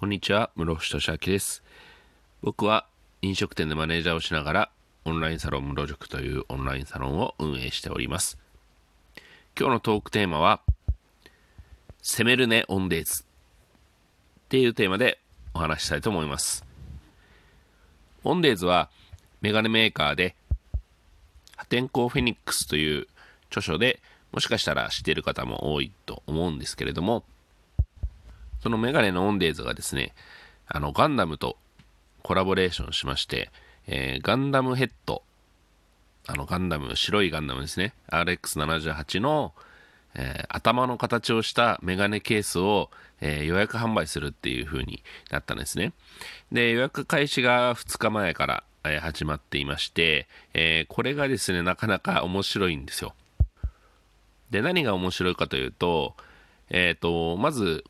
こんにちは、室伏俊明です。僕は飲食店でマネージャーをしながら、オンラインサロン室塾というオンラインサロンを運営しております。今日のトークテーマは、攻めるねオンデーズっていうテーマでお話したいと思います。オンデーズはメガネメーカーで、破天荒フェニックスという著書でもしかしたら知っている方も多いと思うんですけれども、そのメガネのオンデーズがですね、あの、ガンダムとコラボレーションしまして、えーガンダムヘッド、あの、ガンダム、白いガンダムですね、RX78 の、えー頭の形をしたメガネケースを、えー予約販売するっていう風になったんですね。で、予約開始が2日前から、えー始まっていまして、えーこれがですね、なかなか面白いんですよ。で、何が面白いかというと、えっ、と、まず、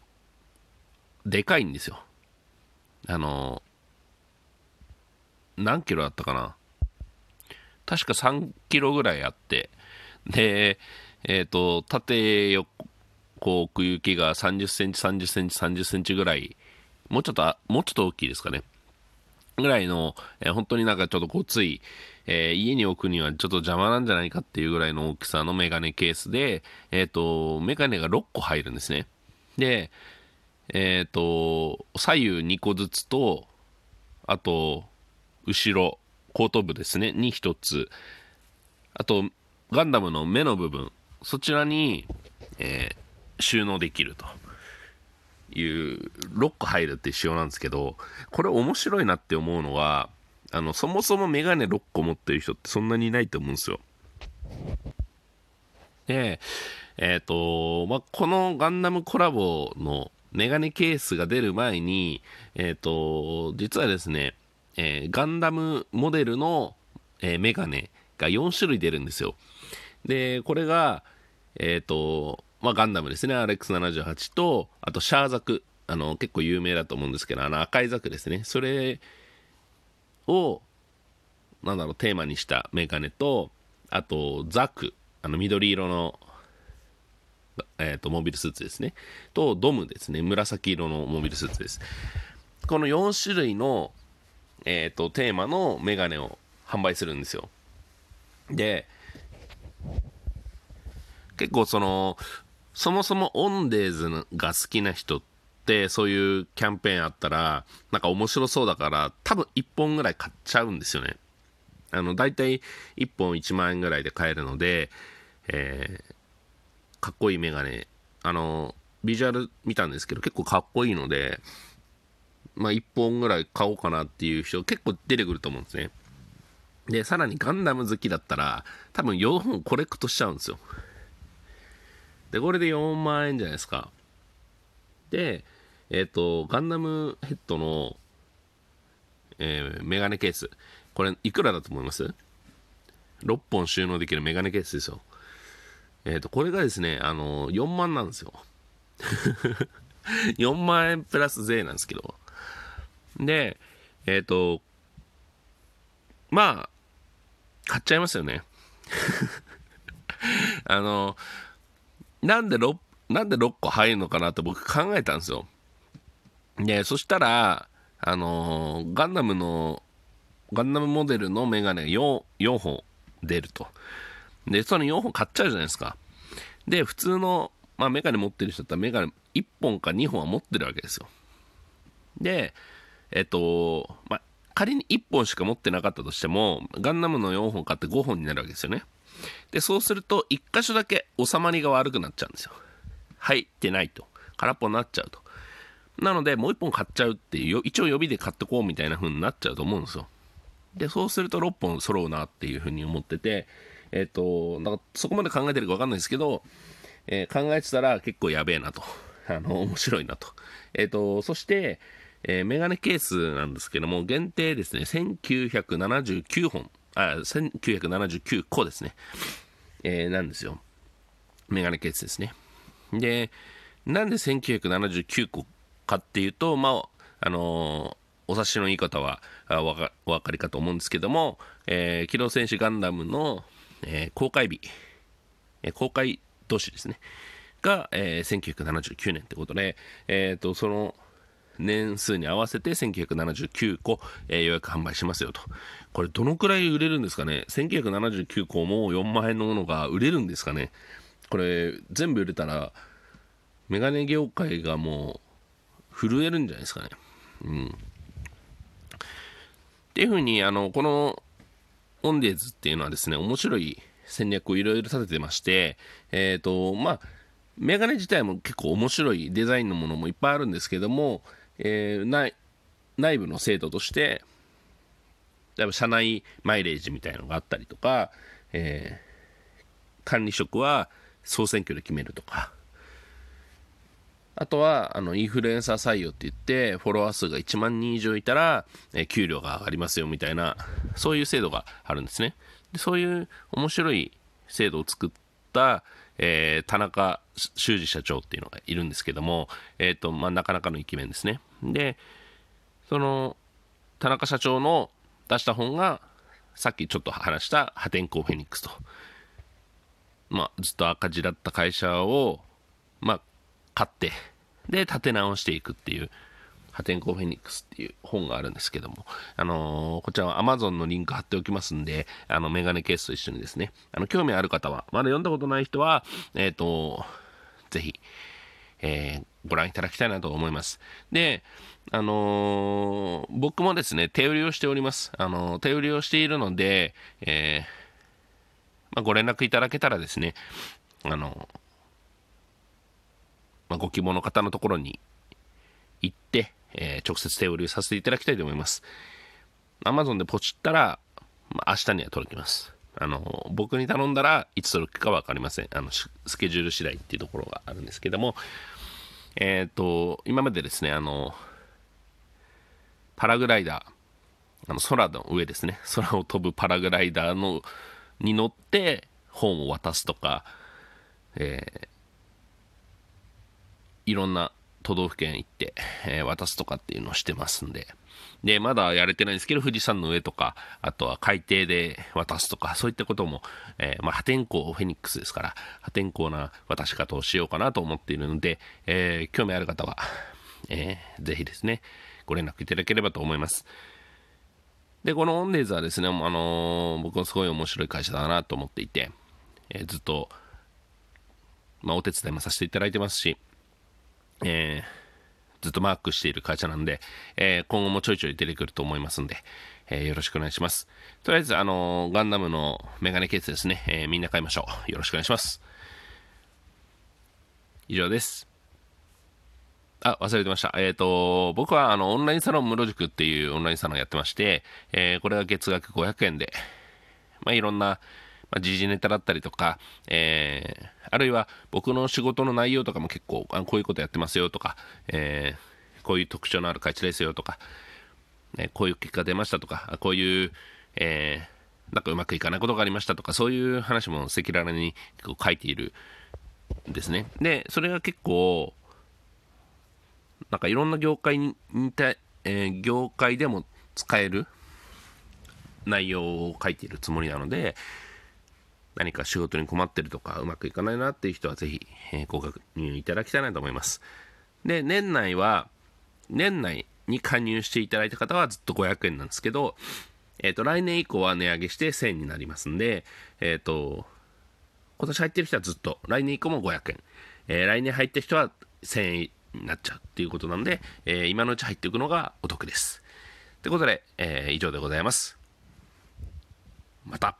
でかいんですよ。あの、何キロだったかな確か3キロぐらいあって、で、えっ、と、縦横奥行きが30センチ、30センチ、30センチぐらい、もうちょっと、もうちょっと大きいですかね。ぐらいの、えー本当になんかちょっとごつい、えー家に置くにはちょっと邪魔なんじゃないかっていうぐらいの大きさのメガネケースで、えっ、と、メガネが6個入るんですね。で、えっ、と、左右2個ずつと、あと、後ろ、後頭部ですね、に1つ。あと、ガンダムの目の部分、そちらに、えー収納できるという、6個入るっていう仕様なんですけど、これ面白いなって思うのは、あの、そもそもメガネ6個持ってる人ってそんなにいないと思うんですよ。で、えっ、と、まあ、このガンダムコラボのメガネケースが出る前に、えっ、と、実はですね、えーガンダムモデルの、えーメガネが4種類出るんですよ。で、これが、えっ、と、まあ、ガンダムですね、RX78 と、あとシャーザク、あの、結構有名だと思うんですけど、あの赤いザクですね。それを、なんだろう、テーマにしたメガネと、あと、ザク、あの、緑色の、えっ、と、モビルスーツですね。と、ドムですね。紫色のモビルスーツです。この4種類の、えっ、と、テーマのメガネを販売するんですよ。で、結構その、そもそもオンデーズが好きな人って、そういうキャンペーンあったら、なんか面白そうだから、多分1本ぐらい買っちゃうんですよね。あの、大体1本1万円ぐらいで買えるので、えーかっこいいメガネ。あの、ビジュアル見たんですけど、結構かっこいいので、まあ1本ぐらい買おうかなっていう人結構出てくると思うんですね。で、さらにガンダム好きだったら、多分4本コレクトしちゃうんですよ。で、これで4万円じゃないですか。で、えっ、と、ガンダムヘッドの、えーメガネケース。これ、いくらだと思います ?6 本収納できるメガネケースですよ。えっ、と、これがですね、あの、4万なんですよ。4万円プラス税なんですけど。で、えっ、と、まあ、買っちゃいますよね。あの、なんで 6, なんで6個入るのかなって僕考えたんですよ。で、そしたら、あのガンダムの、ガンダムモデルのメガネ 4, 4本出ると。で、その4本買っちゃうじゃないですか。で、普通の、まあ、メガネ持ってる人だったらメガネ1本か2本は持ってるわけですよ。で、えっと、まあ、仮に1本しか持ってなかったとしても、ガンダムの4本買って5本になるわけですよね。で、そうすると、1箇所だけ収まりが悪くなっちゃうんですよ。入ってないと。空っぽになっちゃうと。なので、もう1本買っちゃうっていう、一応予備で買ってこうみたいな風になっちゃうと思うんですよ。で、そうすると6本揃うなっていう風に思ってて、えっ、と、なんかそこまで考えてるか分かんないですけど、えー考えてたら結構やべえなと。あの、面白いなと。えっ、と、そして、えーメガネケースなんですけども、限定ですね、1979本、あ、1979個ですね。えーなんですよ。メガネケースですね。で、なんで1979個かっていうと、まあ、あのお察しの言い方はあわかお分かりかと思うんですけども、えー機動戦士ガンダムの、えー公開日、えー公開年ですね、が、えー1979年ということで、えー、とその年数に合わせて1979個、えー、予約販売しますよと。これどのくらい売れるんですかね ?1979 個も4万円のものが売れるんですかね？これ全部売れたらメガネ業界がもう震えるんじゃないですかね。うん。っていうふうに、あの、このオンデーズっていうのはですね、面白い戦略をいろいろ立ててまして、えっ、ー、と、まあ、メガネ自体も結構面白いデザインのものもいっぱいあるんですけども、えー、内内部の制度として、例えば社内マイレージみたいなのがあったりとか、えー、管理職は総選挙で決めるとか、あとは、あの、インフルエンサー採用って言って、フォロワー数が1万人以上いたら、えー、給料が上がりますよみたいな、そういう制度があるんですね。でそういう面白い制度を作った、えー、田中修二社長っていうのがいるんですけども、えっ、ー、と、まあ、なかなかのイケメンですね。で、その、田中社長の出した本が、さっきちょっと話した破天荒フェニックスと。まあ、ずっと赤字だった会社を、まあ、買って、で、立て直していくっていう、破天荒フェニックスっていう本があるんですけども、あのー、こちらは Amazon のリンク貼っておきますんで、あの、メガネケースと一緒にですね、あの、興味ある方は、まだ読んだことない人は、えっ、ー、と、ぜひ、えー、ご覧いただきたいなと思います。で、あのー、僕もですね、手売りをしております。あのー、手売りをしているので、えまあ、ご連絡いただけたらですね、あのまあ、ご希望の方のところに行って、えー、直接手売りさせていただきたいと思います。Amazon でポチったら、まあ、明日には届きます。あの、僕に頼んだらいつ届くかわかりません。あの、スケジュール次第っていうところがあるんですけども、えっ、ー、と、今までですね、あの、パラグライダー、あの、空の上ですね、空を飛ぶパラグライダーの、に乗って本を渡すとか、えー、いろんな都道府県行って、えー、渡すとかっていうのをしてますんで。で、まだやれてないんですけど、富士山の上とか、あとは海底で渡すとか、そういったことも、えー、まあ、破天荒フェニックスですから、破天荒な渡し方をしようかなと思っているので、えー、興味ある方は、えー、ぜひですね、ご連絡いただければと思います。で、このオンデーズはですね、あの、僕はすごい面白い会社だなと思っていて、え、ずっと、まあ、お手伝いもさせていただいてますし、えー、ずっとマークしている会社なんで、えー、今後もちょいちょい出てくると思いますんで、えー、よろしくお願いします。とりあえず、あのガンダムのメガネケースですね、えみんな買いましょう。よろしくお願いします。以上です。あ、忘れてました。えっ、と、僕はあのオンラインサロン室塾っていうオンラインサロンやってまして、えこれは月額500円で、まあ、いろんな、まあ、時事ネタだったりとか、えー、あるいは僕の仕事の内容とかも結構、あこういうことやってますよとか、えー、こういう特徴のある会社ですよとか、ね、こういう結果出ましたとか、こういう、えー、なんかうまくいかないことがありましたとか、そういう話も赤裸々に結構書いているんですね。で、それが結構、なんかいろんな業界に似た、えー、業界でも使える内容を書いているつもりなので、何か仕事に困ってるとかうまくいかないなっていう人はぜひ、え、ご確認いただきたいなと思います。で、年内は、年内に加入していただいた方はずっと500円なんですけど、えっ、ー、と、来年以降は値上げして1000円になりますんで、えっ、ー、と、今年入ってる人はずっと、来年以降も500円。えー、来年入った人は1000円になっちゃうっていうことなんで、え今のうち入っていくのがお得です。ということで、え以上でございます。また。